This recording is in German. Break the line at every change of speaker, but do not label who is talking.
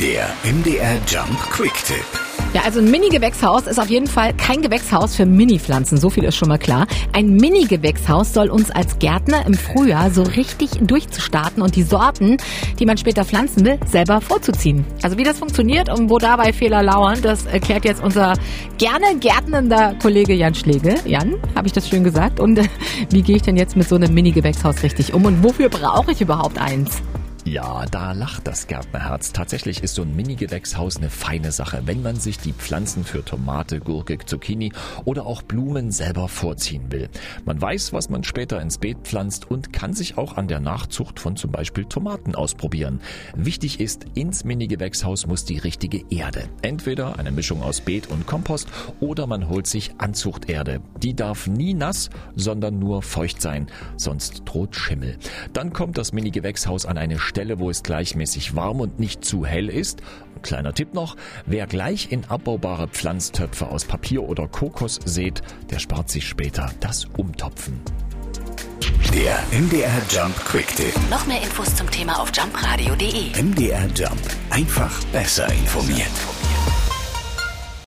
Der MDR Jump Quick Tipp.
Ja, also ein Mini-Gewächshaus ist auf jeden Fall kein Gewächshaus für Mini-Pflanzen, so viel ist schon mal klar. Ein Mini-Gewächshaus soll uns als Gärtner im Frühjahr so richtig durchzustarten und die Sorten, die man später pflanzen will, selber vorzuziehen. Also wie das funktioniert und wo dabei Fehler lauern, das erklärt jetzt unser gerne gärtnender Kollege Jan Schlegel. Jan, habe ich das schön gesagt? Und äh, wie gehe ich denn jetzt mit so einem Mini-Gewächshaus richtig um und wofür brauche ich überhaupt eins?
Ja, da lacht das Gärtnerherz. Tatsächlich ist so ein Mini-Gewächshaus eine feine Sache, wenn man sich die Pflanzen für Tomate, Gurke, Zucchini oder auch Blumen selber vorziehen will. Man weiß, was man später ins Beet pflanzt und kann sich auch an der Nachzucht von zum Beispiel Tomaten ausprobieren. Wichtig ist, ins Mini-Gewächshaus muss die richtige Erde. Entweder eine Mischung aus Beet und Kompost oder man holt sich Anzuchterde. Die darf nie nass, sondern nur feucht sein, sonst droht Schimmel. Dann kommt das Mini-Gewächshaus an eine Stelle, Stelle, wo es gleichmäßig warm und nicht zu hell ist. Kleiner Tipp noch, wer gleich in abbaubare Pflanztöpfe aus Papier oder Kokos sät, der spart sich später das Umtopfen.
Der MDR Jump Quick Tipp.
Noch mehr Infos zum Thema auf jumpradio.de.
MDR Jump. Einfach besser informiert.